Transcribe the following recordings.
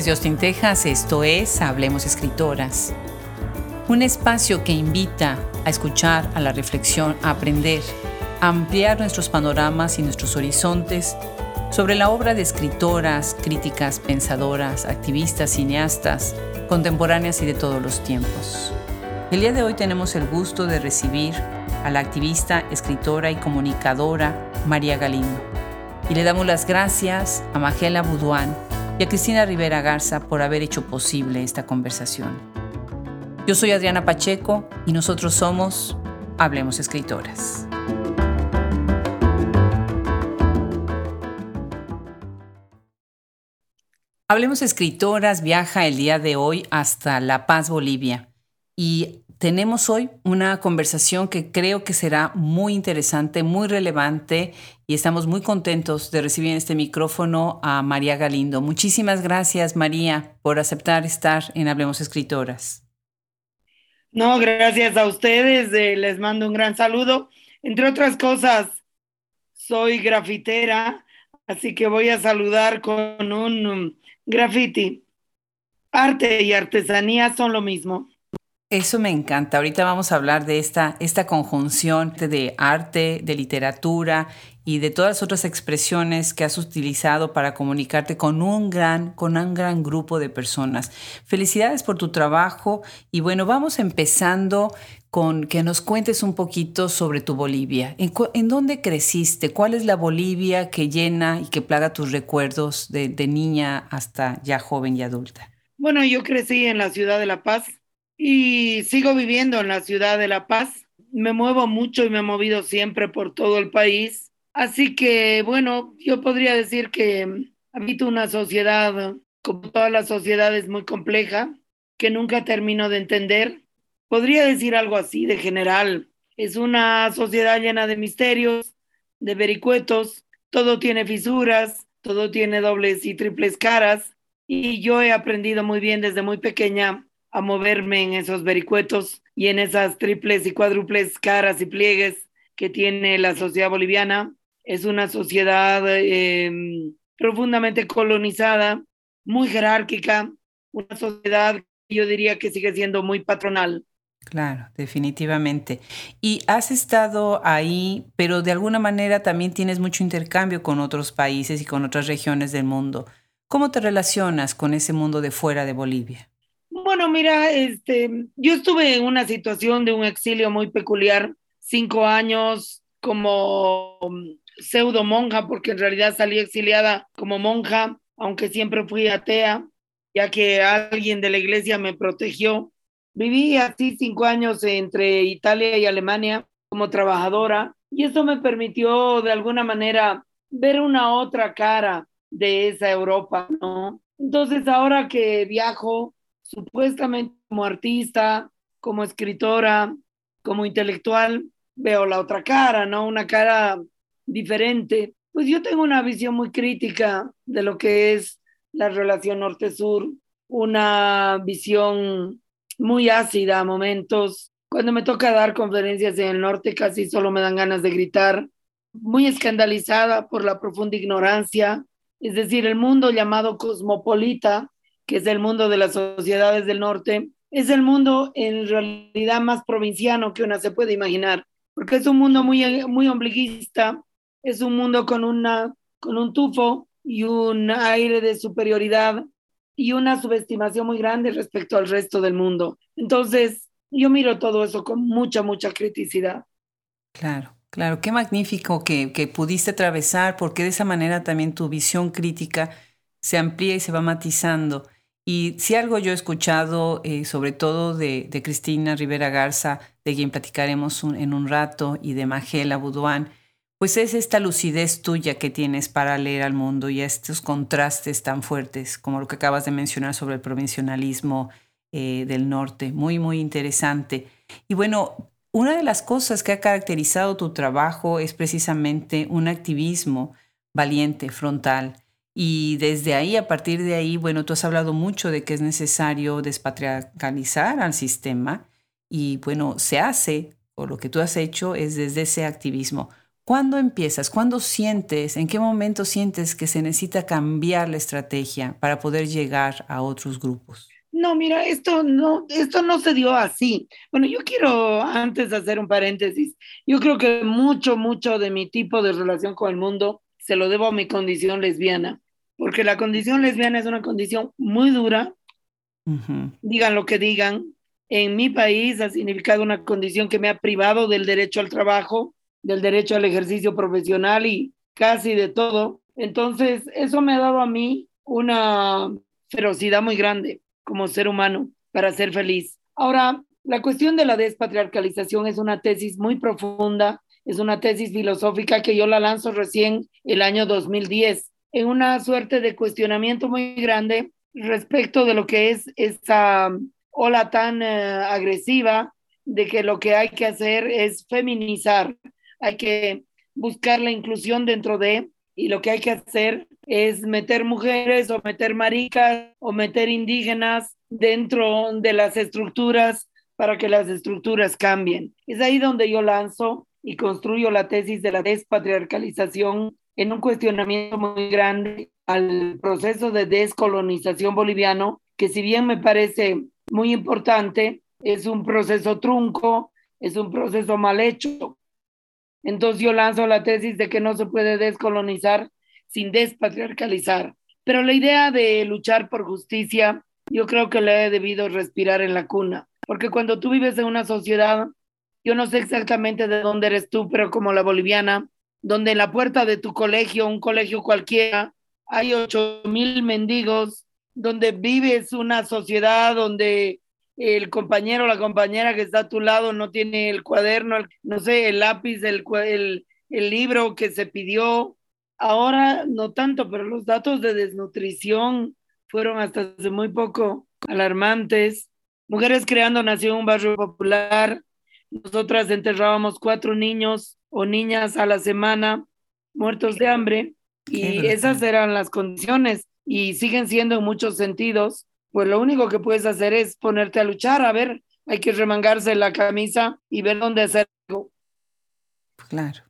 Desde Austin, Texas, esto es Hablemos Escritoras, un espacio que invita a escuchar, a la reflexión, a aprender, a ampliar nuestros panoramas y nuestros horizontes sobre la obra de escritoras, críticas, pensadoras, activistas, cineastas, contemporáneas y de todos los tiempos. El día de hoy tenemos el gusto de recibir a la activista, escritora y comunicadora María Galindo. Y le damos las gracias a Magela Buduán y a Cristina Rivera Garza por haber hecho posible esta conversación. Yo soy Adriana Pacheco y nosotros somos Hablemos Escritoras. Hablemos Escritoras viaja el día de hoy hasta La Paz, Bolivia. Y tenemos hoy una conversación que creo que será muy interesante, muy relevante y estamos muy contentos de recibir en este micrófono a María Galindo. Muchísimas gracias, María, por aceptar estar en Hablemos Escritoras. No, gracias a ustedes. Eh, les mando un gran saludo. Entre otras cosas, soy grafitera, así que voy a saludar con un um, graffiti. Arte y artesanía son lo mismo. Eso me encanta. Ahorita vamos a hablar de esta, esta conjunción de arte, de literatura y de todas las otras expresiones que has utilizado para comunicarte con un gran, con un gran grupo de personas. Felicidades por tu trabajo y bueno, vamos empezando con que nos cuentes un poquito sobre tu Bolivia. ¿En, en dónde creciste? ¿Cuál es la Bolivia que llena y que plaga tus recuerdos de, de niña hasta ya joven y adulta? Bueno, yo crecí en la ciudad de La Paz, y sigo viviendo en la ciudad de La Paz. Me muevo mucho y me he movido siempre por todo el país. Así que, bueno, yo podría decir que habito una sociedad, como todas las sociedades, muy compleja, que nunca termino de entender. Podría decir algo así de general. Es una sociedad llena de misterios, de vericuetos, todo tiene fisuras, todo tiene dobles y triples caras. Y yo he aprendido muy bien desde muy pequeña a moverme en esos vericuetos y en esas triples y cuádruples caras y pliegues que tiene la sociedad boliviana. Es una sociedad em, profundamente colonizada, muy jerárquica, una sociedad que yo diría que sigue siendo muy patronal. Claro, definitivamente. Y has estado ahí, pero de alguna manera también tienes mucho intercambio con otros países y con otras regiones del mundo. ¿Cómo te relacionas con ese mundo de fuera de Bolivia? Bueno, mira, este, yo estuve en una situación de un exilio muy peculiar, cinco años como pseudo monja, porque en realidad salí exiliada como monja, aunque siempre fui atea, ya que alguien de la iglesia me protegió. Viví así cinco años entre Italia y Alemania como trabajadora y eso me permitió de alguna manera ver una otra cara de esa Europa, ¿no? Entonces ahora que viajo, supuestamente como artista, como escritora, como intelectual, veo la otra cara, ¿no? Una cara diferente. Pues yo tengo una visión muy crítica de lo que es la relación norte-sur, una visión muy ácida a momentos. Cuando me toca dar conferencias en el norte casi solo me dan ganas de gritar, muy escandalizada por la profunda ignorancia, es decir, el mundo llamado cosmopolita que es el mundo de las sociedades del norte, es el mundo en realidad más provinciano que una se puede imaginar, porque es un mundo muy, muy ombliguista, es un mundo con, una, con un tufo y un aire de superioridad y una subestimación muy grande respecto al resto del mundo. Entonces, yo miro todo eso con mucha, mucha criticidad. Claro, claro, qué magnífico que, que pudiste atravesar, porque de esa manera también tu visión crítica se amplía y se va matizando. Y si algo yo he escuchado, eh, sobre todo de, Cristina Rivera Garza, de quien platicaremos en un rato, y de Magela Buduán, pues es esta lucidez tuya que tienes para leer al mundo y estos contrastes tan fuertes como lo que acabas de mencionar sobre el provincialismo eh, del norte. Muy, muy interesante. Y bueno, una de las cosas que ha caracterizado tu trabajo es precisamente un activismo valiente, frontal y desde ahí, a partir de ahí, bueno, tú has hablado mucho de que es necesario despatriarcalizar al sistema y bueno, se hace, o lo que tú has hecho es desde ese activismo. ¿Cuándo empiezas? ¿Cuándo sientes? ¿En qué momento sientes que se necesita cambiar la estrategia para poder llegar a otros grupos? No, mira, esto no, esto no se dio así. Bueno, yo quiero antes hacer un paréntesis. Yo creo que mucho, mucho de mi tipo de relación con el mundo se lo debo a mi condición lesbiana, porque la condición lesbiana es una condición muy dura. Digan lo que digan. En mi país ha significado una condición que me ha privado del derecho al trabajo, del derecho al ejercicio profesional y casi de todo. Entonces, eso me ha dado a mí una ferocidad muy grande como ser humano para ser feliz. Ahora, la cuestión de la despatriarcalización es una tesis muy profunda, es una tesis filosófica que yo la lanzo recién el año 2010, en una suerte de cuestionamiento muy grande respecto de lo que es esa ola tan eh, agresiva de que lo que hay que hacer es feminizar hay que buscar la inclusión dentro de, y lo que hay que hacer es meter mujeres o meter maricas o meter indígenas dentro de las estructuras para que las estructuras cambien. Es ahí donde yo lanzo y construyo la tesis de la despatriarcalización en un cuestionamiento muy grande al proceso de descolonización boliviano, que si bien me parece muy importante, es un proceso trunco, es un proceso mal hecho, entonces yo lanzo la tesis de que no se puede descolonizar sin despatriarcalizar. Pero la idea de luchar por justicia, yo creo que la he debido respirar en la cuna, porque cuando tú vives en una sociedad, yo no sé exactamente de dónde eres tú, pero como la boliviana, donde en la puerta de tu colegio, un colegio cualquiera, hay ocho mil mendigos, donde vives una sociedad donde el compañero o la compañera que está a tu lado no tiene el cuaderno, no sé, el lápiz, el, el, el libro que se pidió. Ahora no tanto, pero los datos de desnutrición fueron hasta hace muy poco alarmantes. Mujeres Creando nació en un barrio popular. Nosotras enterrábamos cuatro niños o niñas a la semana muertos de hambre y esas eran las condiciones y siguen siendo en muchos sentidos pues lo único que puedes hacer es ponerte a luchar, a ver, hay que remangarse la camisa y ver dónde hacer algo. Claro.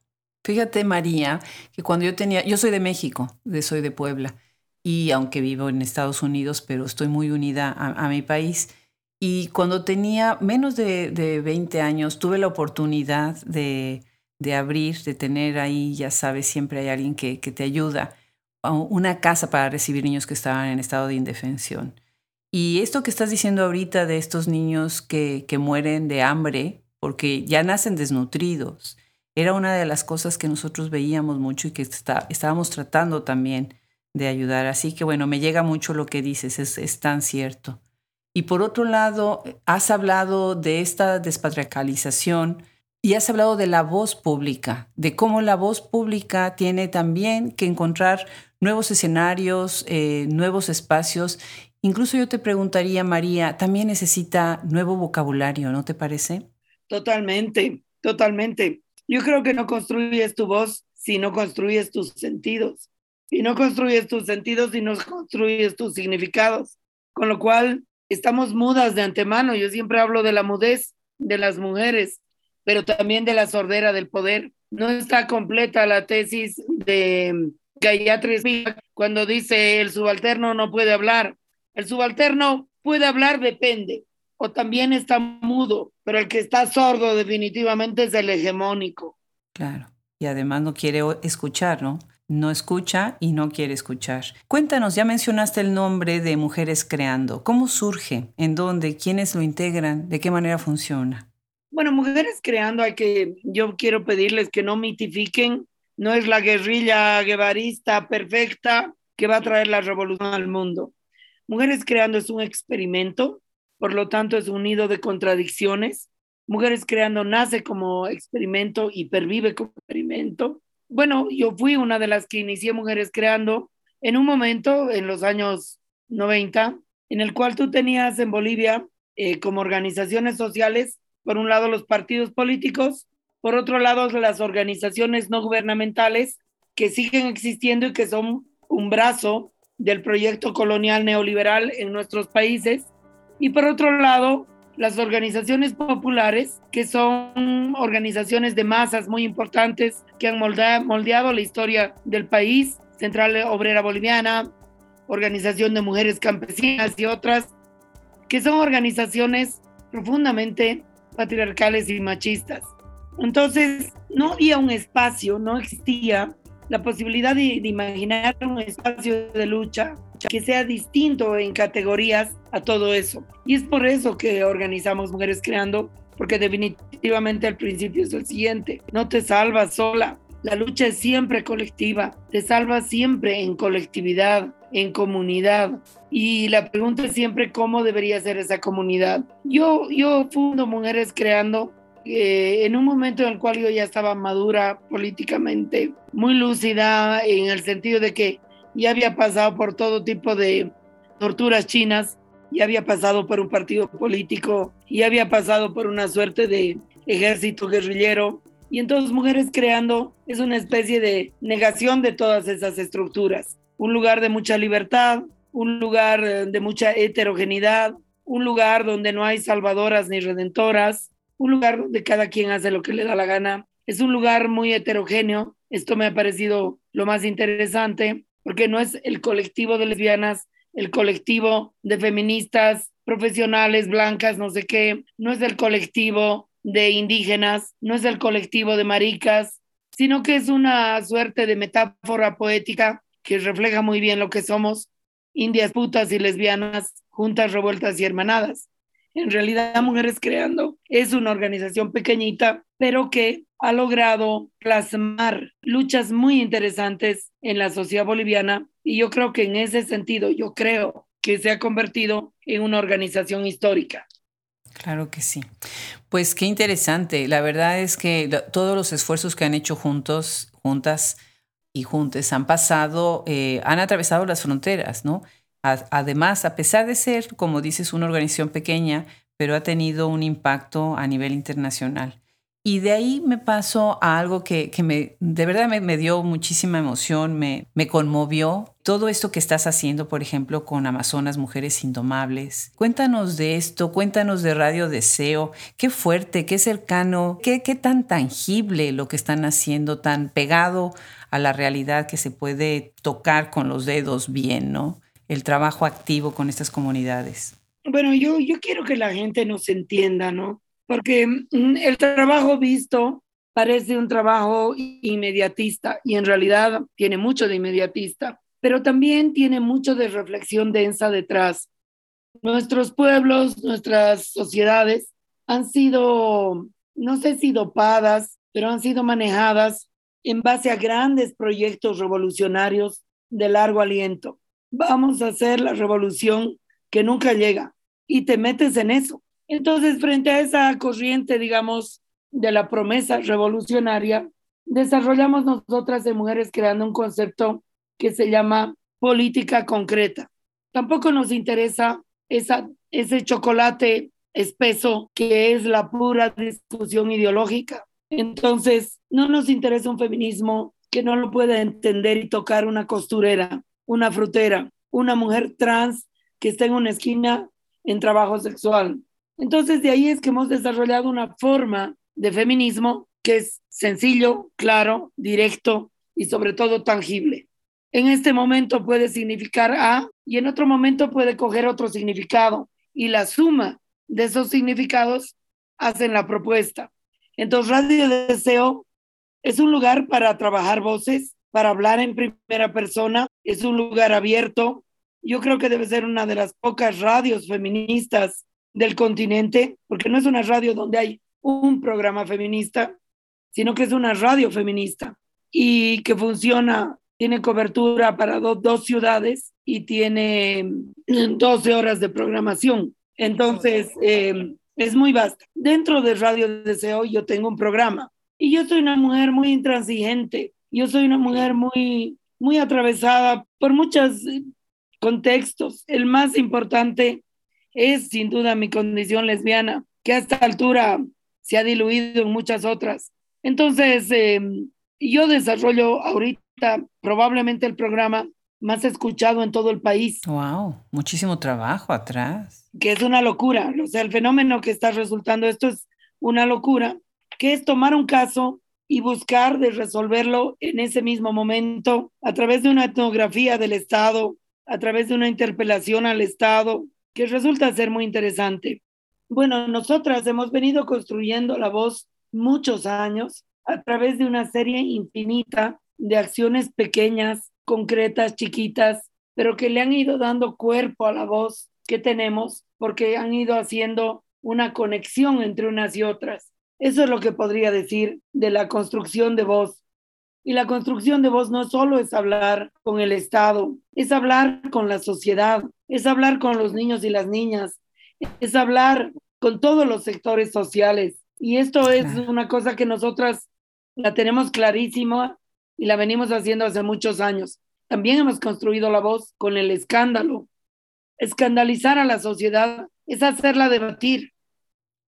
Fíjate, María, que cuando yo tenía, yo soy de México, de, soy de Puebla, y aunque vivo en Estados Unidos, pero estoy muy unida a, mi país. Y cuando tenía menos de, de 20 años, tuve la oportunidad de, abrir, de tener ahí, ya sabes, siempre hay alguien que, te ayuda, una casa para recibir niños que estaban en estado de indefensión. Y esto que estás diciendo ahorita de estos niños que, que mueren de hambre porque ya nacen desnutridos, era una de las cosas que nosotros veíamos mucho y que está, estábamos tratando también de ayudar. Así que bueno, me llega mucho lo que dices, es, es tan cierto. Y por otro lado, has hablado de esta despatriarcalización y has hablado de la voz pública, de cómo la voz pública tiene también que encontrar nuevos escenarios, eh, nuevos espacios Incluso yo te preguntaría, María, también necesita nuevo vocabulario, ¿no te parece? Totalmente, totalmente. Yo creo que no construyes tu voz si no construyes tus sentidos. Y no construyes tus sentidos si no construyes tus significados. Con lo cual, estamos mudas de antemano. Yo siempre hablo de la mudez de las mujeres, pero también de la sordera del poder. No está completa la tesis de Gayatri cuando dice el subalterno no puede hablar el subalterno puede hablar, depende, o también está mudo, pero el que está sordo definitivamente es el hegemónico. Claro, y además no quiere escuchar, ¿no? No escucha y no quiere escuchar. Cuéntanos, ya mencionaste el nombre de Mujeres Creando. ¿Cómo surge? ¿En dónde? ¿Quiénes lo integran? ¿De qué manera funciona? Bueno, Mujeres Creando, hay que, yo quiero pedirles que no mitifiquen. No es la guerrilla guevarista perfecta que va a traer la revolución al mundo. Mujeres Creando es un experimento, por lo tanto es un nido de contradicciones. Mujeres Creando nace como experimento y pervive como experimento. Bueno, yo fui una de las que inicié Mujeres Creando en un momento, en los años 90, en el cual tú tenías en Bolivia eh, como organizaciones sociales, por un lado los partidos políticos, por otro lado las organizaciones no gubernamentales que siguen existiendo y que son un brazo del proyecto colonial neoliberal en nuestros países y por otro lado las organizaciones populares, que son organizaciones de masas muy importantes que han moldeado la historia del país, Central Obrera Boliviana, Organización de Mujeres Campesinas y otras, que son organizaciones profundamente patriarcales y machistas. Entonces, no había un espacio, no existía la posibilidad de, imaginar un espacio de lucha que sea distinto en categorías a todo eso. Y es por eso que organizamos Mujeres Creando, porque definitivamente el principio es el siguiente, no te salvas sola, la lucha es siempre colectiva, te salvas siempre en colectividad, en comunidad. Y la pregunta es siempre cómo debería ser esa comunidad. Yo, yo fundo Mujeres Creando eh, en un momento en el cual yo ya estaba madura políticamente, muy lúcida en el sentido de que ya había pasado por todo tipo de torturas chinas, ya había pasado por un partido político, ya había pasado por una suerte de ejército guerrillero. Y entonces Mujeres Creando es una especie de negación de todas esas estructuras. Un lugar de mucha libertad, un lugar eh, de mucha heterogeneidad, un lugar donde no hay salvadoras ni redentoras, un lugar donde cada quien hace lo que le da la gana. Es un lugar muy heterogéneo. Esto me ha parecido lo más interesante porque no es el colectivo de lesbianas, el colectivo de feministas profesionales, blancas, no sé qué, no es el colectivo de indígenas, no es el colectivo de maricas, sino que es una suerte de metáfora poética que refleja muy bien lo que somos, indias putas y lesbianas, juntas, revueltas y hermanadas. En realidad, Mujeres Creando es una organización pequeñita, pero que ha logrado plasmar luchas muy interesantes en la sociedad boliviana y yo creo que en ese sentido, yo creo que se ha convertido en una organización histórica. Claro que sí. Pues qué interesante. La verdad es que todos los esfuerzos que han hecho juntos, juntas y juntos han pasado, eh, han atravesado las fronteras, ¿no? Además, a pesar de ser, como dices, una organización pequeña, pero ha tenido un impacto a nivel internacional. Y de ahí me paso a algo que, me, de verdad me, dio muchísima emoción, me, me, conmovió. Todo esto que estás haciendo, por ejemplo, con Amazonas Mujeres Indomables. Cuéntanos de esto, cuéntanos de Radio Deseo. Qué fuerte, qué cercano, qué, qué tan tangible lo que están haciendo, tan pegado a la realidad que se puede tocar con los dedos bien, ¿no? El trabajo activo con estas comunidades? Bueno, yo, yo quiero que la gente nos entienda, ¿no? Porque mm, el trabajo visto parece un trabajo inmediatista y en realidad tiene mucho de inmediatista, pero también tiene mucho de reflexión densa detrás. Nuestros pueblos, nuestras sociedades han sido, no sé si dopadas, pero han sido manejadas en base a grandes proyectos revolucionarios de largo aliento vamos a hacer la revolución que nunca llega y te metes en eso. Entonces, frente a esa corriente, digamos, de la promesa revolucionaria, desarrollamos nosotras de mujeres creando un concepto que se llama política concreta. Tampoco nos interesa esa, ese chocolate espeso que es la pura discusión ideológica. Entonces, no nos interesa un feminismo que no lo pueda entender y tocar una costurera una frutera, una mujer trans que está en una esquina en trabajo sexual. Entonces, de ahí es que hemos desarrollado una forma de feminismo que es sencillo, claro, directo y sobre todo tangible. En este momento puede significar A y en otro momento puede coger otro significado y la suma de esos significados hacen la propuesta. Entonces, Radio Deseo es un lugar para trabajar voces, para hablar en primera persona, es un lugar abierto. Yo creo que debe ser una de las pocas radios feministas del continente, porque no es una radio donde hay un programa feminista, sino que es una radio feminista y que funciona, tiene cobertura para dos ciudades y tiene 12 horas de programación. Entonces, eh, es muy vasta. Dentro de Radio Deseo yo tengo un programa y yo soy una mujer muy intransigente yo soy una mujer muy, muy atravesada por muchos contextos. El más importante es sin duda mi condición lesbiana, que a esta altura se ha diluido en muchas otras. Entonces, em, yo desarrollo ahorita probablemente el programa más escuchado en todo el país. Wow, muchísimo trabajo atrás. Que es una locura. O sea, el fenómeno que está resultando esto es una locura, que es tomar un caso y buscar de resolverlo en ese mismo momento a través de una etnografía del Estado, a través de una interpelación al Estado, que resulta ser muy interesante. Bueno, nosotras hemos venido construyendo la voz muchos años a través de una serie infinita de acciones pequeñas, concretas, chiquitas, pero que le han ido dando cuerpo a la voz que tenemos porque han ido haciendo una conexión entre unas y otras. Eso es lo que podría decir de la construcción de voz. Y la construcción de voz no solo es hablar con el Estado, es hablar con la sociedad, es hablar con los niños y las niñas, es hablar con todos los sectores sociales. Y esto es una cosa que nosotras la tenemos clarísima y la venimos haciendo hace muchos años. También hemos construido la voz con el escándalo. Escandalizar a la sociedad es hacerla debatir.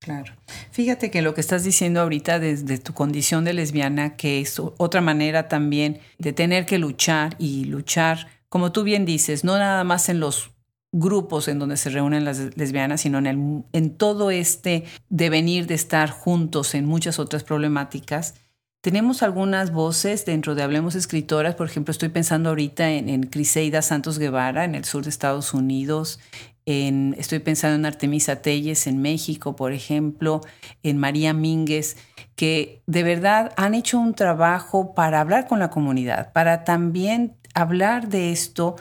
Claro. Fíjate que lo que estás diciendo ahorita desde tu condición de lesbiana, que es otra manera también de tener que luchar y luchar, como tú bien dices, no nada más en los grupos en donde se reúnen las lesbianas, sino en, el, en todo este devenir de estar juntos en muchas otras problemáticas. Tenemos algunas voces dentro de Hablemos Escritoras, por ejemplo, estoy pensando ahorita en, en Criseida Santos Guevara en el sur de Estados Unidos, en, estoy pensando en Artemisa Telles en México, por ejemplo, en María Mínguez, que de verdad han hecho un trabajo para hablar con la comunidad, para también hablar de esto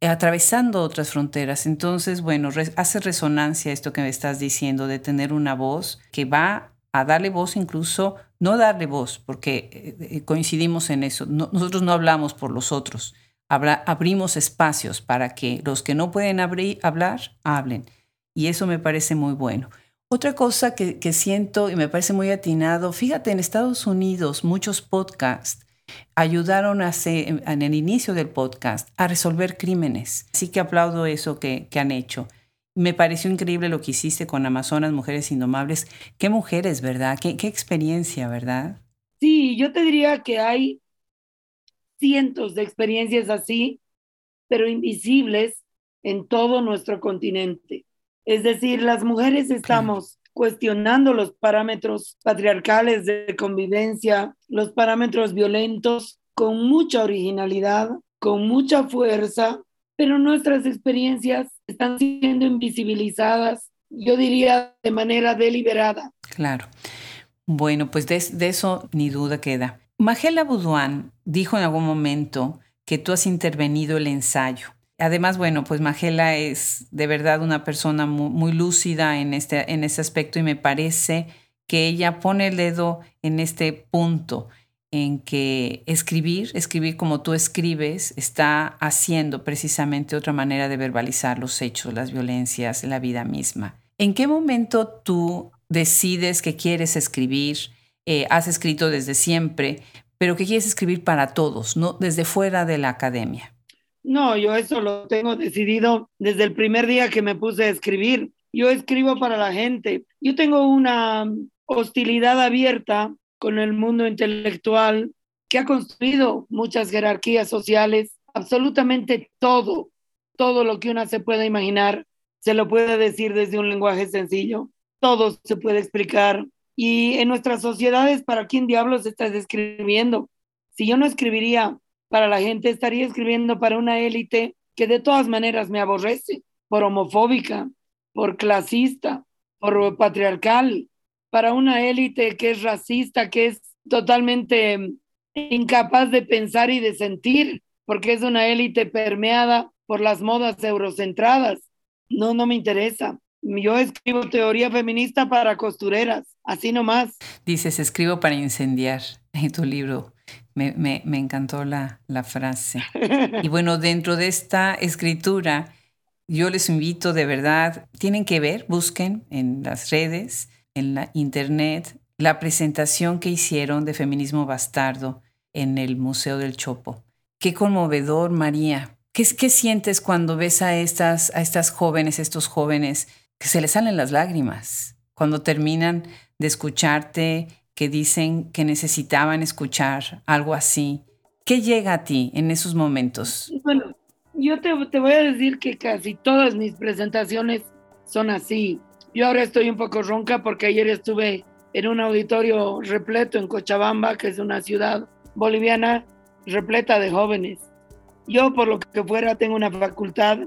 atravesando otras fronteras. Entonces, bueno, hace resonancia esto que me estás diciendo de tener una voz que va a darle voz incluso, no darle voz, porque eh, eh, coincidimos en eso, nosotros no hablamos por los otros, abrimos espacios para que los que no pueden hablar, hablen. Y eso me parece muy bueno. Otra cosa que, siento y me parece muy atinado, fíjate, en Estados Unidos muchos podcasts ayudaron a en el inicio del podcast a resolver crímenes. Así que aplaudo eso que, que han hecho. Me pareció increíble lo que hiciste con Amazonas Mujeres Indomables. Qué mujeres, ¿verdad? Qué, qué experiencia, ¿verdad? Sí, yo te diría que hay cientos de experiencias así, pero invisibles en todo nuestro continente. Es decir, las mujeres estamos cuestionando los parámetros patriarcales de convivencia, los parámetros violentos, con mucha originalidad, con mucha fuerza, pero nuestras experiencias están siendo invisibilizadas, yo diría, de manera deliberada. Claro. Bueno, pues de, eso ni duda queda. Magela Boudouin dijo en algún momento que tú has intervenido el ensayo. Además, bueno, pues Magela es de verdad una persona muy, lúcida en este, en aspecto y me parece que ella pone el dedo en este punto en que escribir, escribir como tú escribes, está haciendo precisamente otra manera de verbalizar los hechos, las violencias, la vida misma. ¿En qué momento tú decides que quieres escribir? Eh, has escrito desde siempre, pero que quieres escribir para todos, no desde fuera de la academia. No, yo eso lo tengo decidido desde el primer día que me puse a escribir. Yo escribo para la gente. Yo tengo una hostilidad abierta con el mundo intelectual que ha construido muchas jerarquías sociales, absolutamente todo, todo lo que una se pueda imaginar, se lo puede decir desde un lenguaje sencillo, todo se puede explicar. Y en nuestras sociedades, ¿para quién diablos estás escribiendo? Si yo no escribiría para la gente, estaría escribiendo para una élite que de todas maneras me aborrece, por homofóbica, por clasista, por patriarcal, para una élite que es racista, que es totalmente incapaz de pensar y de sentir, porque es una élite permeada por las modas eurocentradas. No, no me interesa. Yo escribo teoría feminista para costureras, así nomás. Dices, escribo para incendiar en tu libro. Me, me, me encantó la, la frase. Y bueno, dentro de esta escritura, yo les invito de verdad, tienen que ver, busquen en las redes, en la internet, la presentación que hicieron de Feminismo Bastardo en el Museo del Chopo. Qué conmovedor, María. ¿Qué, qué sientes cuando ves a estas, a estas jóvenes, estos jóvenes, que se les salen las lágrimas cuando terminan de escucharte que dicen que necesitaban escuchar algo así. ¿Qué llega a ti en esos momentos? Bueno, yo te, te voy a decir que casi todas mis presentaciones son así. Yo ahora estoy un poco ronca porque ayer estuve en un auditorio repleto en Cochabamba, que es una ciudad boliviana repleta de jóvenes. Yo, por lo que fuera, tengo una facultad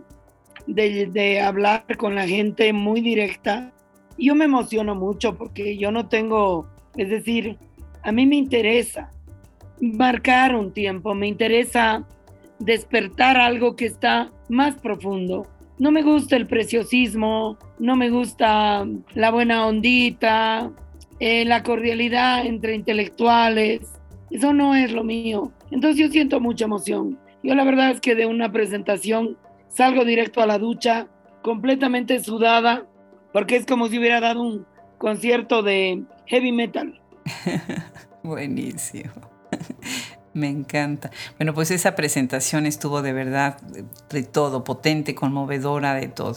de, hablar con la gente muy directa. Yo me emociono mucho porque yo no tengo, es decir, a mí me interesa marcar un tiempo, me interesa despertar algo que está más profundo. No me gusta el preciosismo, no me gusta la buena ondita, eh, la cordialidad entre intelectuales. Eso no es lo mío. Entonces yo siento mucha emoción. Yo la verdad es que de una presentación salgo directo a la ducha, completamente sudada, porque es como si hubiera dado un concierto de heavy metal. Buenísimo. Me encanta. Bueno, pues esa presentación estuvo de verdad de todo, potente, conmovedora, de todo.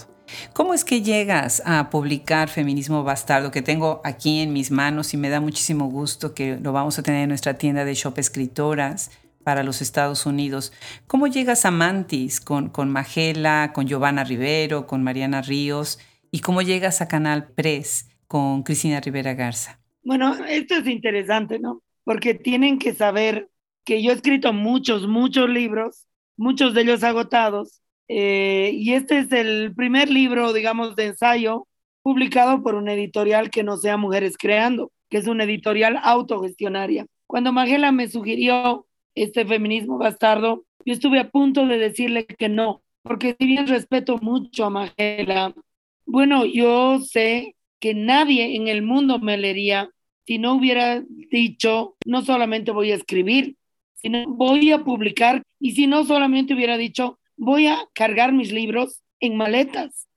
¿Cómo es que llegas a publicar Feminismo Bastardo, que tengo aquí en mis manos y me da muchísimo gusto que lo vamos a tener en nuestra tienda de Shop Escritoras para los Estados Unidos? ¿Cómo llegas a Mantis con, con Magela, con Giovanna Rivero, con Mariana Ríos? ¿Y cómo llegas a Canal Press con Cristina Rivera Garza? Bueno, esto es interesante, ¿no? Porque tienen que saber que yo he escrito muchos, muchos libros, muchos de ellos agotados, eh, y este es el primer libro, digamos, de ensayo publicado por una editorial que no sea Mujeres Creando, que es una editorial autogestionaria. Cuando Magela me sugirió este feminismo bastardo, yo estuve a punto de decirle que no, porque si bien respeto mucho a Magela, bueno, yo sé que nadie en el mundo me leería si no hubiera dicho, no solamente voy a escribir, sino voy a publicar y si no solamente hubiera dicho, voy a cargar mis libros en maletas.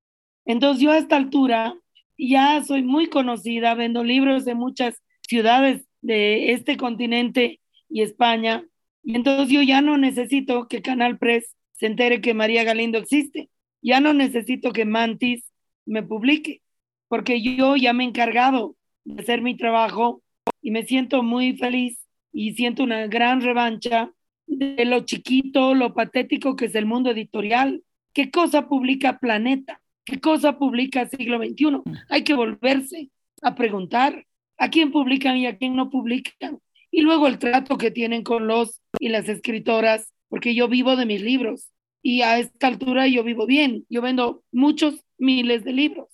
Entonces yo a esta altura ya soy muy conocida, vendo libros de muchas ciudades de este continente y España, y entonces yo ya no necesito que Canal Press se entere que María Galindo existe, ya no necesito que Mantis me publique, porque yo ya me he encargado de hacer mi trabajo y me siento muy feliz y siento una gran revancha de lo chiquito, lo patético que es el mundo editorial. ¿Qué cosa publica Planeta? ¿Qué cosa publica Siglo XXI? Hay que volverse a preguntar a quién publican y a quién no publican. Y luego el trato que tienen con los y las escritoras, porque yo vivo de mis libros y a esta altura yo vivo bien. Yo vendo muchos miles de libros.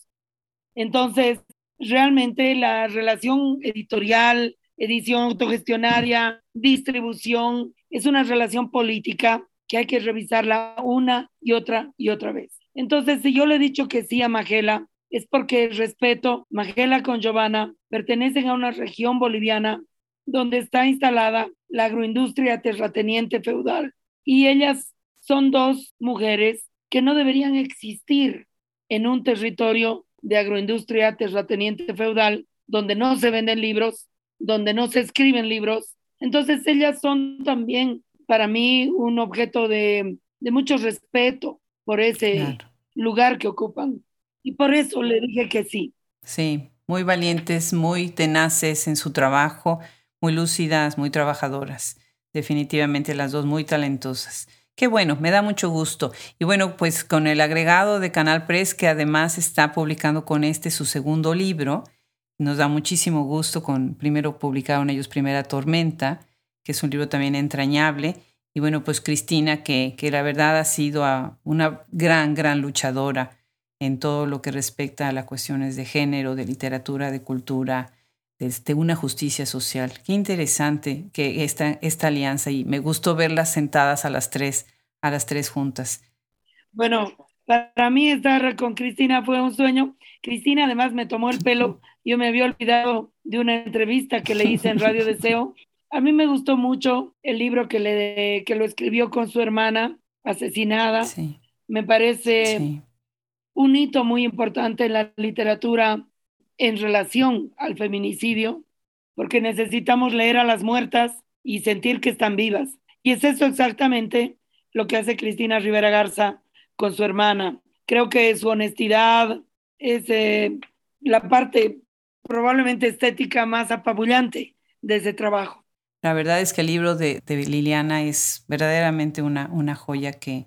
Entonces, realmente la relación editorial, edición autogestionaria, distribución, es una relación política que hay que revisarla una y otra y otra vez. Entonces, si yo le he dicho que sí a Magela, es porque respeto, Magela con Giovanna pertenecen a una región boliviana donde está instalada la agroindustria terrateniente feudal y ellas son dos mujeres que no deberían existir en un territorio de agroindustria terrateniente feudal donde no se venden libros, donde no se escriben libros entonces ellas son también para mí un objeto de, mucho respeto por ese lugar que ocupan. Y por eso le dije que sí. Sí, muy valientes, muy tenaces en su trabajo, muy lúcidas, muy trabajadoras. Definitivamente las dos muy talentosas. Qué bueno, me da mucho gusto. Y bueno, pues con el agregado de Canal Press, que además está publicando con este su segundo libro, nos da muchísimo gusto con, primero publicaron ellos Primera Tormenta, que es un libro también entrañable, y bueno, pues Cristina, que, que la verdad ha sido una gran, gran luchadora en todo lo que respecta a las cuestiones de género, de literatura, de cultura, de, una justicia social. Qué interesante que esta, esta alianza y me gustó verlas sentadas a las tres, a las tres juntas. Bueno, para mí estar con Cristina fue un sueño. Cristina además me tomó el pelo yo me había olvidado de una entrevista que le hice en Radio Deseo. A mí me gustó mucho el libro que, le, que lo escribió con su hermana, asesinada. Me parece un hito muy importante en la literatura en relación al feminicidio, porque necesitamos leer a las muertas y sentir que están vivas. Y es eso exactamente lo que hace Cristina Rivera Garza con su hermana. Creo que su honestidad es eh, la parte probablemente estética más apabullante de ese trabajo. La verdad es que el libro de, Liliana es verdaderamente una, una joya que,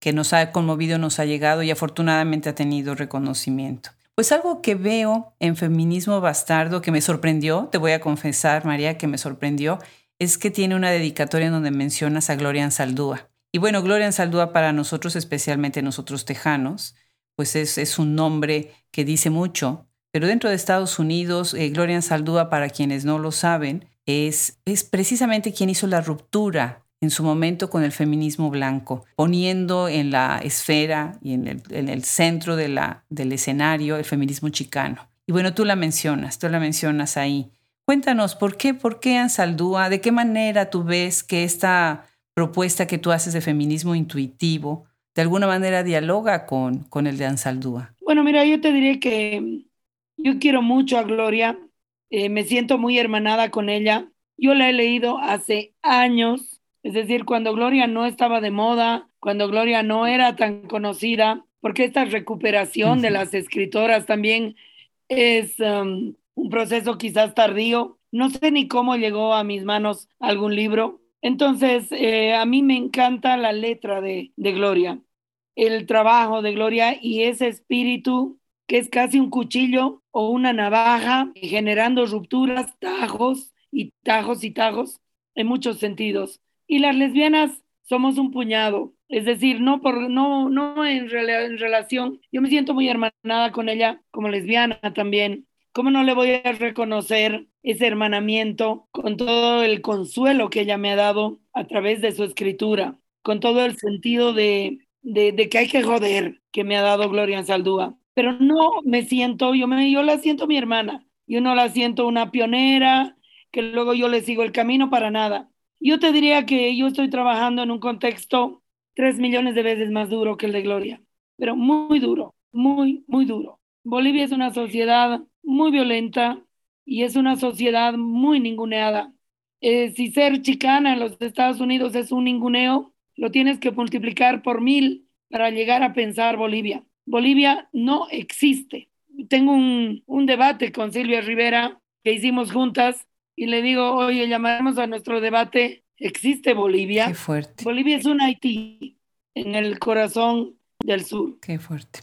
que nos ha conmovido, nos ha llegado y afortunadamente ha tenido reconocimiento. Pues algo que veo en Feminismo Bastardo que me sorprendió, te voy a confesar, María, que me sorprendió, es que tiene una dedicatoria donde mencionas a Gloria Ansaldúa. Y bueno, Gloria Ansaldúa para nosotros, especialmente nosotros tejanos, pues es, un nombre que dice mucho. Pero dentro de Estados Unidos, eh, Gloria Ansaldúa, para quienes no lo saben, es, es precisamente quien hizo la ruptura en su momento con el feminismo blanco, poniendo en la esfera y en el, centro de la, del escenario el feminismo chicano. Y bueno, tú la mencionas, tú la mencionas ahí. Cuéntanos, ¿por qué, por qué Ansaldúa? ¿De qué manera tú ves que esta propuesta que tú haces de feminismo intuitivo de alguna manera dialoga con, con el de Ansaldúa? Bueno, mira, yo te diré que yo quiero mucho a Gloria, eh, me siento muy hermanada con ella. Yo la he leído hace años, es decir, cuando Gloria no estaba de moda, cuando Gloria no era tan conocida, porque esta recuperación de las escritoras también es um, un proceso quizás tardío. No sé ni cómo llegó a mis manos algún libro. Entonces, eh, a mí me encanta la letra de, de Gloria, el trabajo de Gloria y ese espíritu que es casi un cuchillo o una navaja, generando rupturas, tajos y tajos y tajos en muchos sentidos. Y las lesbianas somos un puñado, es decir, no por no no en, en relación, yo me siento muy hermanada con ella como lesbiana también. ¿Cómo no le voy a reconocer ese hermanamiento con todo el consuelo que ella me ha dado a través de su escritura, con todo el sentido de, de, que hay que joder que me ha dado Gloria Saldúa? Pero no me siento, yo, me, yo la siento mi hermana, yo no la siento una pionera, que luego yo le sigo el camino para nada. Yo te diría que yo estoy trabajando en un contexto tres millones de veces más duro que el de Gloria, pero muy duro, muy, muy duro. Bolivia es una sociedad muy violenta y es una sociedad muy ninguneada. Eh, si ser chicana en los Estados Unidos es un ninguneo, lo tienes que multiplicar por mil para llegar a pensar Bolivia. Bolivia no existe. Tengo un, un debate con Silvia Rivera que hicimos juntas y le digo, oye, llamaremos a nuestro debate, ¿existe Bolivia? Qué fuerte. Bolivia es un Haití en el corazón del sur. Qué fuerte.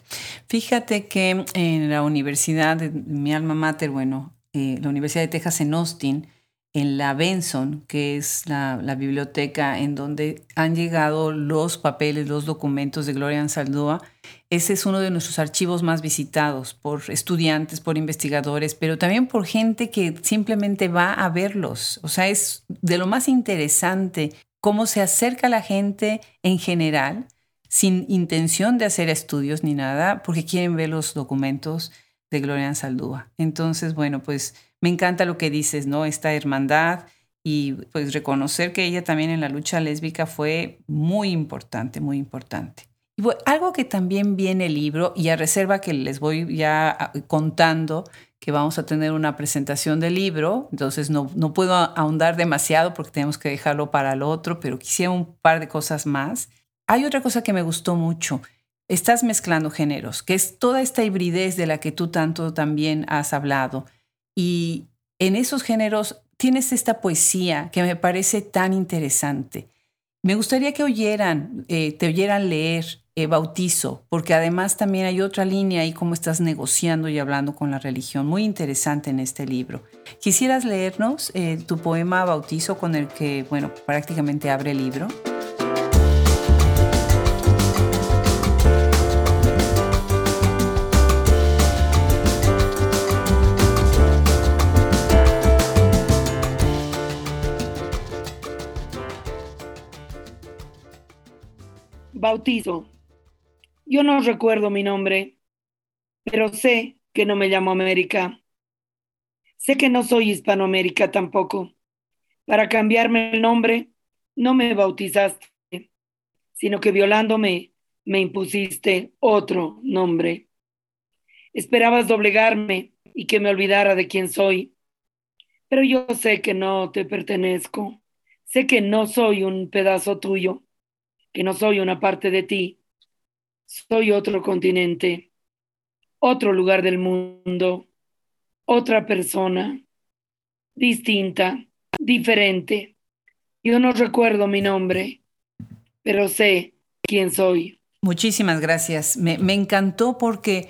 Fíjate que en la universidad de mi alma mater, bueno, eh, la Universidad de Texas en Austin, en la Benson, que es la, biblioteca en donde han llegado los papeles, los documentos de Gloria Ansaldúa. Ese es uno de nuestros archivos más visitados por estudiantes, por investigadores, pero también por gente que simplemente va a verlos. O sea, es de lo más interesante cómo se acerca la gente en general sin intención de hacer estudios ni nada, porque quieren ver los documentos de Gloria Saldúa. Entonces, bueno, pues me encanta lo que dices, ¿no? Esta hermandad y pues reconocer que ella también en la lucha lésbica fue muy importante, muy importante. Algo que también viene el libro, y a reserva que les voy ya ah, contando que vamos a tener una presentación del libro, entonces no, no puedo ahondar demasiado porque tenemos que dejarlo para el otro, pero quisiera un par de cosas más. Hay otra cosa que me gustó mucho. Estás mezclando géneros, que es toda esta hibridez de la que tú tanto también has hablado. Y en esos géneros tienes esta poesía que me parece tan interesante. Me gustaría que oyeran, eh, te oyeran leer eh, Bautizo, porque además también hay otra línea ahí como estás negociando y hablando con la religión, muy interesante en este libro. ¿Quisieras leernos eh, tu poema Bautizo con el que, bueno, prácticamente abre el libro? Bautizo. Yo no recuerdo mi nombre, pero sé que no me llamo América. Sé que no soy Hispanoamérica tampoco. Para cambiarme el nombre, no me bautizaste, sino que violándome me impusiste otro nombre. Esperabas doblegarme y que me olvidara de quién soy, pero yo sé que no te pertenezco. Sé que no soy un pedazo tuyo que no soy una parte de ti, soy otro continente, otro lugar del mundo, otra persona, distinta, diferente. Yo no recuerdo mi nombre, pero sé quién soy. Muchísimas gracias. Me, me encantó porque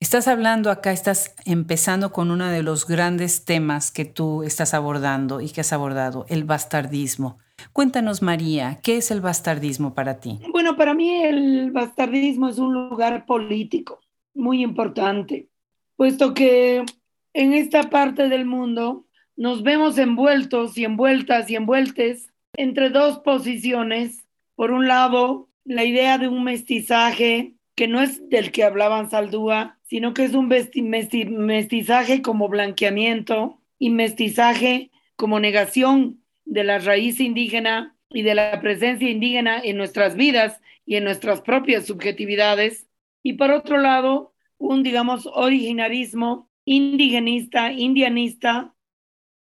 Estás hablando acá, estás empezando con uno de los grandes temas que tú estás abordando y que has abordado, el bastardismo. Cuéntanos, María, ¿qué es el bastardismo para ti? Bueno, para mí el bastardismo es un lugar político muy importante, puesto que en esta parte del mundo nos vemos envueltos y envueltas y envueltes entre dos posiciones. Por un lado, la idea de un mestizaje que no es del que hablaban Saldúa, sino que es un mestizaje como blanqueamiento y mestizaje como negación de la raíz indígena y de la presencia indígena en nuestras vidas y en nuestras propias subjetividades. Y por otro lado, un, digamos, originarismo indigenista, indianista,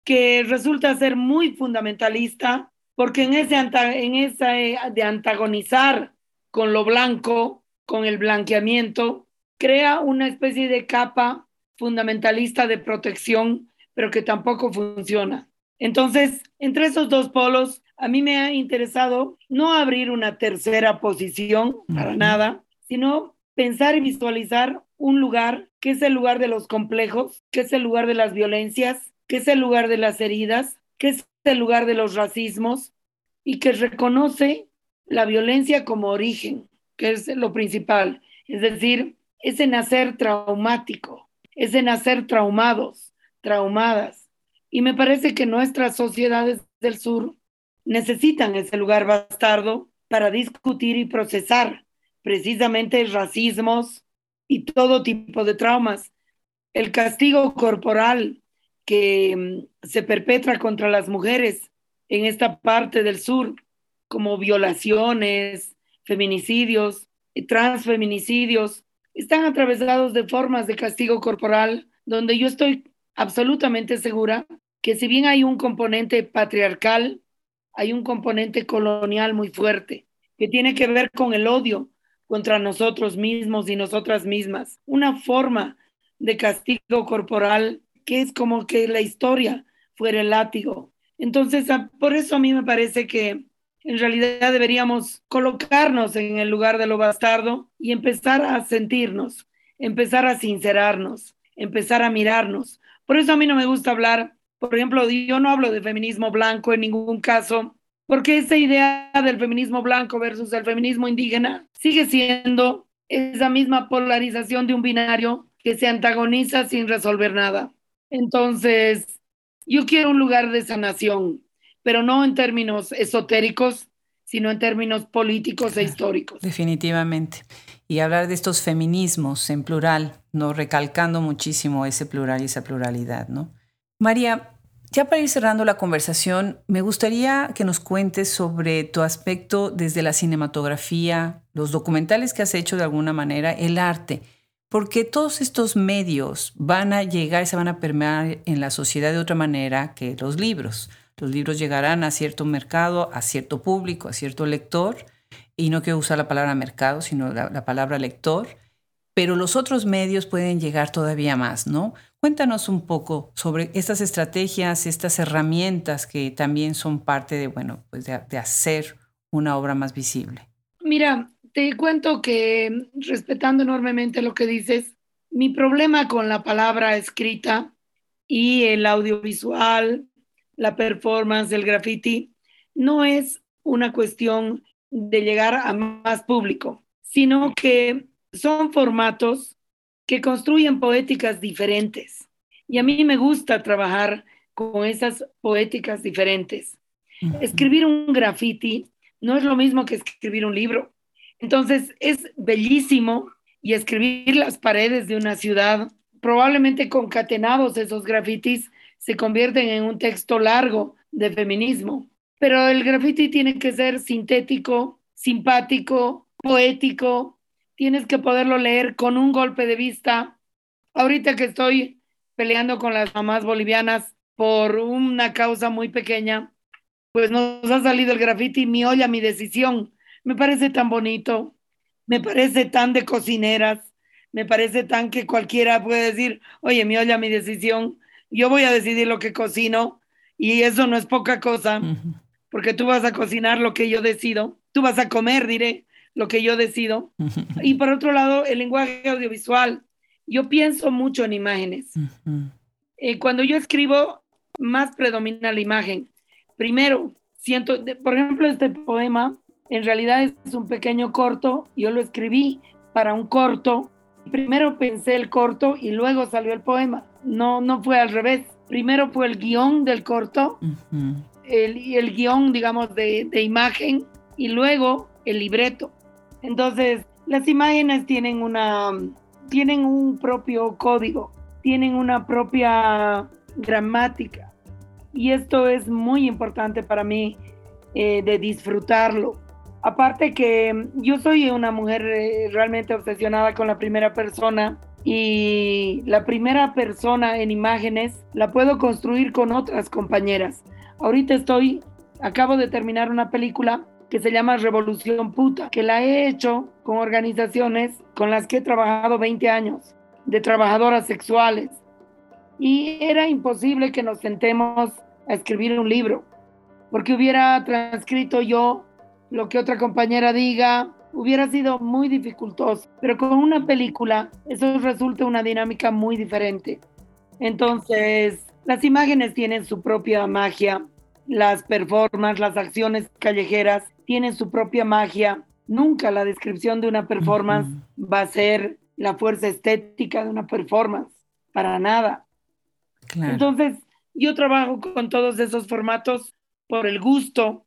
que resulta ser muy fundamentalista, porque en ese en esa eh, de antagonizar con lo blanco, con el blanqueamiento, crea una especie de capa fundamentalista de protección, pero que tampoco funciona. Entonces, entre esos dos polos, a mí me ha interesado no abrir una tercera posición para nada, sino pensar y visualizar un lugar que es el lugar de los complejos, que es el lugar de las violencias, que es el lugar de las heridas, que es el lugar de los racismos y que reconoce la violencia como origen, que es lo principal. Es decir, ese nacer traumático, ese nacer traumados, traumadas. Y me parece que nuestras sociedades del sur necesitan ese lugar bastardo para discutir y procesar precisamente racismos y todo tipo de traumas. El castigo corporal que mm, se perpetra contra las mujeres en esta parte del sur, como violaciones, feminicidios, transfeminicidios, están atravesados de formas de castigo corporal donde yo estoy absolutamente segura que si bien hay un componente patriarcal, hay un componente colonial muy fuerte que tiene que ver con el odio contra nosotros mismos y nosotras mismas, una forma de castigo corporal que es como que la historia fuera el látigo. Entonces, por eso a mí me parece que en realidad deberíamos colocarnos en el lugar de lo bastardo y empezar a sentirnos, empezar a sincerarnos, empezar a mirarnos. Por eso a mí no me gusta hablar, por ejemplo, yo no hablo de feminismo blanco en ningún caso, porque esa idea del feminismo blanco versus el feminismo indígena sigue siendo esa misma polarización de un binario que se antagoniza sin resolver nada. Entonces, yo quiero un lugar de sanación, pero no en términos esotéricos, sino en términos políticos e históricos. Definitivamente. Y hablar de estos feminismos en plural, ¿no? recalcando muchísimo ese plural y esa pluralidad. ¿no? María, ya para ir cerrando la conversación, me gustaría que nos cuentes sobre tu aspecto desde la cinematografía, los documentales que has hecho de alguna manera, el arte, porque todos estos medios van a llegar y se van a permear en la sociedad de otra manera que los libros. Los libros llegarán a cierto mercado, a cierto público, a cierto lector, y no quiero usar la palabra mercado, sino la, palabra lector, pero los otros medios pueden llegar todavía más, ¿no? Cuéntanos un poco sobre estas estrategias, estas herramientas que también son parte de, bueno, pues de, de hacer una obra más visible. Mira, te cuento que respetando enormemente lo que dices, mi problema con la palabra escrita y el audiovisual la performance del graffiti no es una cuestión de llegar a más público, sino que son formatos que construyen poéticas diferentes. Y a mí me gusta trabajar con esas poéticas diferentes. Escribir un graffiti no es lo mismo que escribir un libro. Entonces es bellísimo y escribir las paredes de una ciudad, probablemente concatenados esos grafitis, se convierten en un texto largo de feminismo. Pero el graffiti tiene que ser sintético, simpático, poético. Tienes que poderlo leer con un golpe de vista. Ahorita que estoy peleando con las mamás bolivianas por una causa muy pequeña, pues nos ha salido el graffiti, mi olla, mi decisión. Me parece tan bonito, me parece tan de cocineras, me parece tan que cualquiera puede decir, oye, mi olla, mi decisión, yo voy a decidir lo que cocino y eso no es poca cosa, porque tú vas a cocinar lo que yo decido, tú vas a comer, diré, lo que yo decido. Y por otro lado, el lenguaje audiovisual. Yo pienso mucho en imágenes. Eh, cuando yo escribo, más predomina la imagen. Primero, siento, por ejemplo, este poema en realidad es un pequeño corto. Yo lo escribí para un corto. Primero pensé el corto y luego salió el poema. No, no fue al revés. Primero fue el guion del corto, el, el guion, digamos, de, imagen y luego el libreto. Entonces, las imágenes tienen una tienen un propio código, tienen una propia gramática. Y esto es muy importante para mí eh, de disfrutarlo. Aparte que yo soy una mujer eh, realmente obsesionada con la primera persona y la primera persona en imágenes la puedo construir con otras compañeras. Ahorita estoy, acabo de terminar una película que se llama Revolución Puta, que la he hecho con organizaciones con las que he trabajado 20 años, de trabajadoras sexuales. Y era imposible que nos sentemos a escribir un libro, porque hubiera transcrito yo lo que otra compañera diga, hubiera sido muy dificultoso. Pero con una película eso resulta una dinámica muy diferente. Entonces, las imágenes tienen su propia magia, las performances, las acciones callejeras tienen su propia magia. Nunca la descripción de una performance va a ser la fuerza estética de una performance, para nada. Entonces, yo trabajo con todos esos formatos por el gusto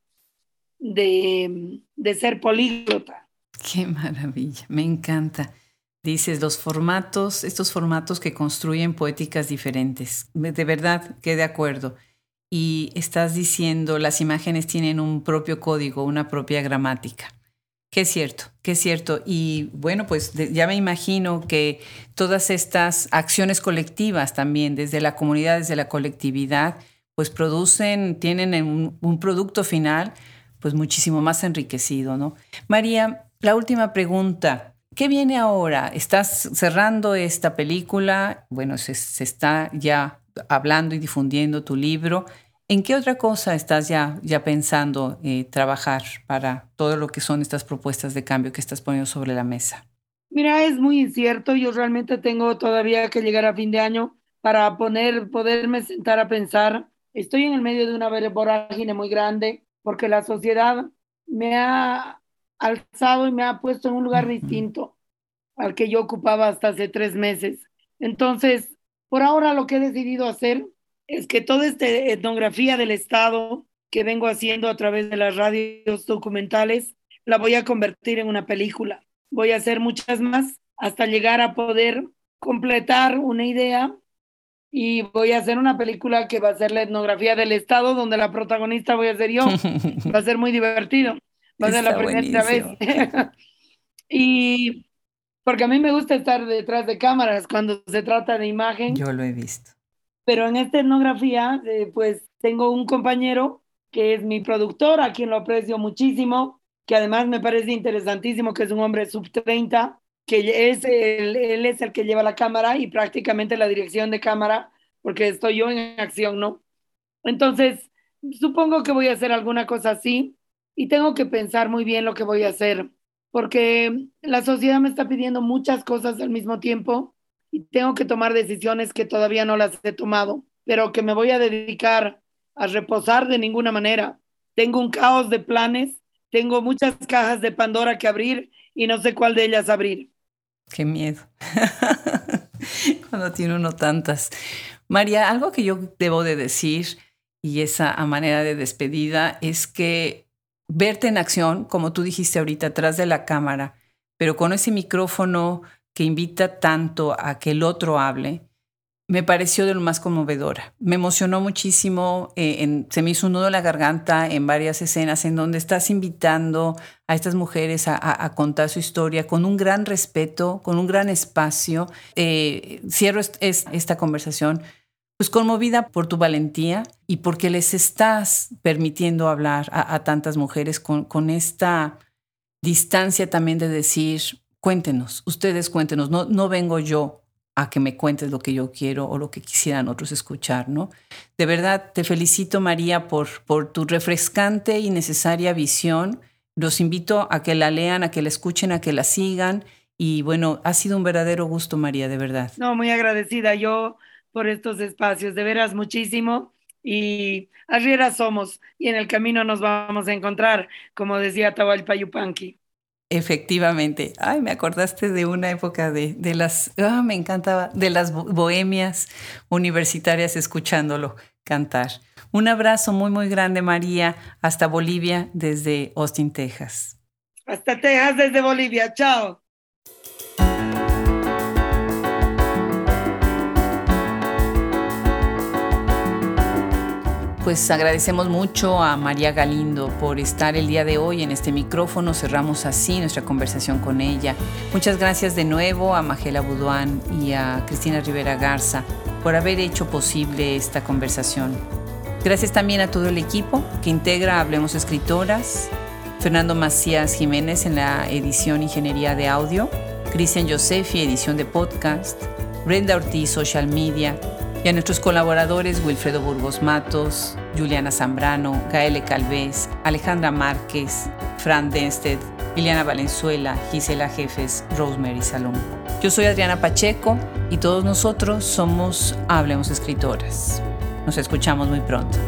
de, de ser políglota. Qué maravilla, me encanta. Dices, los formatos, estos formatos que construyen poéticas diferentes. De verdad, que de acuerdo y estás diciendo las imágenes tienen un propio código, una propia gramática. Que es cierto, que es cierto. Y bueno, pues ya me imagino que todas estas acciones colectivas también, desde la comunidad, desde la colectividad, pues producen, tienen un, un producto final pues muchísimo más enriquecido, ¿no? María, la última pregunta. ¿Qué viene ahora? Estás cerrando esta película, bueno, se, está ya hablando y difundiendo tu libro. ¿En qué otra cosa estás ya, ya pensando eh, trabajar para todo lo que son estas propuestas de cambio que estás poniendo sobre la mesa? Mira, es muy incierto. Yo realmente tengo todavía que llegar a fin de año para poner, poderme sentar a pensar. Estoy en el medio de una vorágine muy grande porque la sociedad me ha alzado y me ha puesto en un lugar distinto al que yo ocupaba hasta hace tres meses. Entonces, por ahora lo que he decidido hacer es que toda esta etnografía del Estado que vengo haciendo a través de las radios documentales, la voy a convertir en una película. Voy a hacer muchas más hasta llegar a poder completar una idea y voy a hacer una película que va a ser la etnografía del Estado, donde la protagonista voy a ser yo. Va a ser muy divertido. A ser la primera vez. y porque a mí me gusta estar detrás de cámaras cuando se trata de imagen. Yo lo he visto. Pero en esta etnografía, eh, pues tengo un compañero que es mi productor, a quien lo aprecio muchísimo, que además me parece interesantísimo, que es un hombre sub 30, que es el, él es el que lleva la cámara y prácticamente la dirección de cámara, porque estoy yo en acción, ¿no? Entonces, supongo que voy a hacer alguna cosa así y tengo que pensar muy bien lo que voy a hacer porque la sociedad me está pidiendo muchas cosas al mismo tiempo y tengo que tomar decisiones que todavía no las he tomado, pero que me voy a dedicar a reposar de ninguna manera. Tengo un caos de planes, tengo muchas cajas de Pandora que abrir y no sé cuál de ellas abrir. Qué miedo. Cuando tiene uno tantas. María, algo que yo debo de decir y esa manera de despedida es que verte en acción, como tú dijiste ahorita, atrás de la cámara, pero con ese micrófono que invita tanto a que el otro hable, me pareció de lo más conmovedora. Me emocionó muchísimo, eh, se me hizo un nudo en la garganta en varias escenas en donde estás invitando a estas mujeres a, contar su historia con un gran respeto, con un gran espacio. Eh, cierro esta conversación pues conmovida por tu valentía y porque les estás permitiendo hablar a, tantas mujeres con, con, esta distancia también de decir, cuéntenos, ustedes cuéntenos, no, no vengo yo a que me cuentes lo que yo quiero o lo que quisieran otros escuchar, ¿no? De verdad, te felicito María por, por tu refrescante y necesaria visión Los invito a que la lean, a que la escuchen, a que la sigan. Y bueno, ha sido un verdadero gusto, María, de verdad. No, muy agradecida yo por estos espacios, de veras muchísimo. Y arriera somos y en el camino nos vamos a encontrar, como decía Tahualpa Yupanqui. Efectivamente. Ay, me acordaste de una época de, de las, ah, me encantaba, de las bohemias universitarias escuchándolo cantar. Un abrazo muy, muy grande, María, hasta Bolivia, desde Austin, Texas. Hasta Texas, desde Bolivia. Chao. Pues agradecemos mucho a María Galindo por estar el día de hoy en este micrófono. Cerramos así nuestra conversación con ella. Muchas gracias de nuevo a Magela Buduán y a Cristina Rivera Garza por haber hecho posible esta conversación. Gracias también a todo el equipo que integra Hablemos Escritoras, Fernando Macías Jiménez en la edición Ingeniería de Audio, Cristian Josefi, edición de podcast, Brenda Ortiz, Social Media, y a nuestros colaboradores Wilfredo Burgos Matos, Juliana Zambrano, Gaele Calvez, Alejandra Márquez, Fran Densted, Liliana Valenzuela, Gisela Jefes, Rosemary Salón. Yo soy Adriana Pacheco y todos nosotros somos Hablemos Escritoras. Nos escuchamos muy pronto.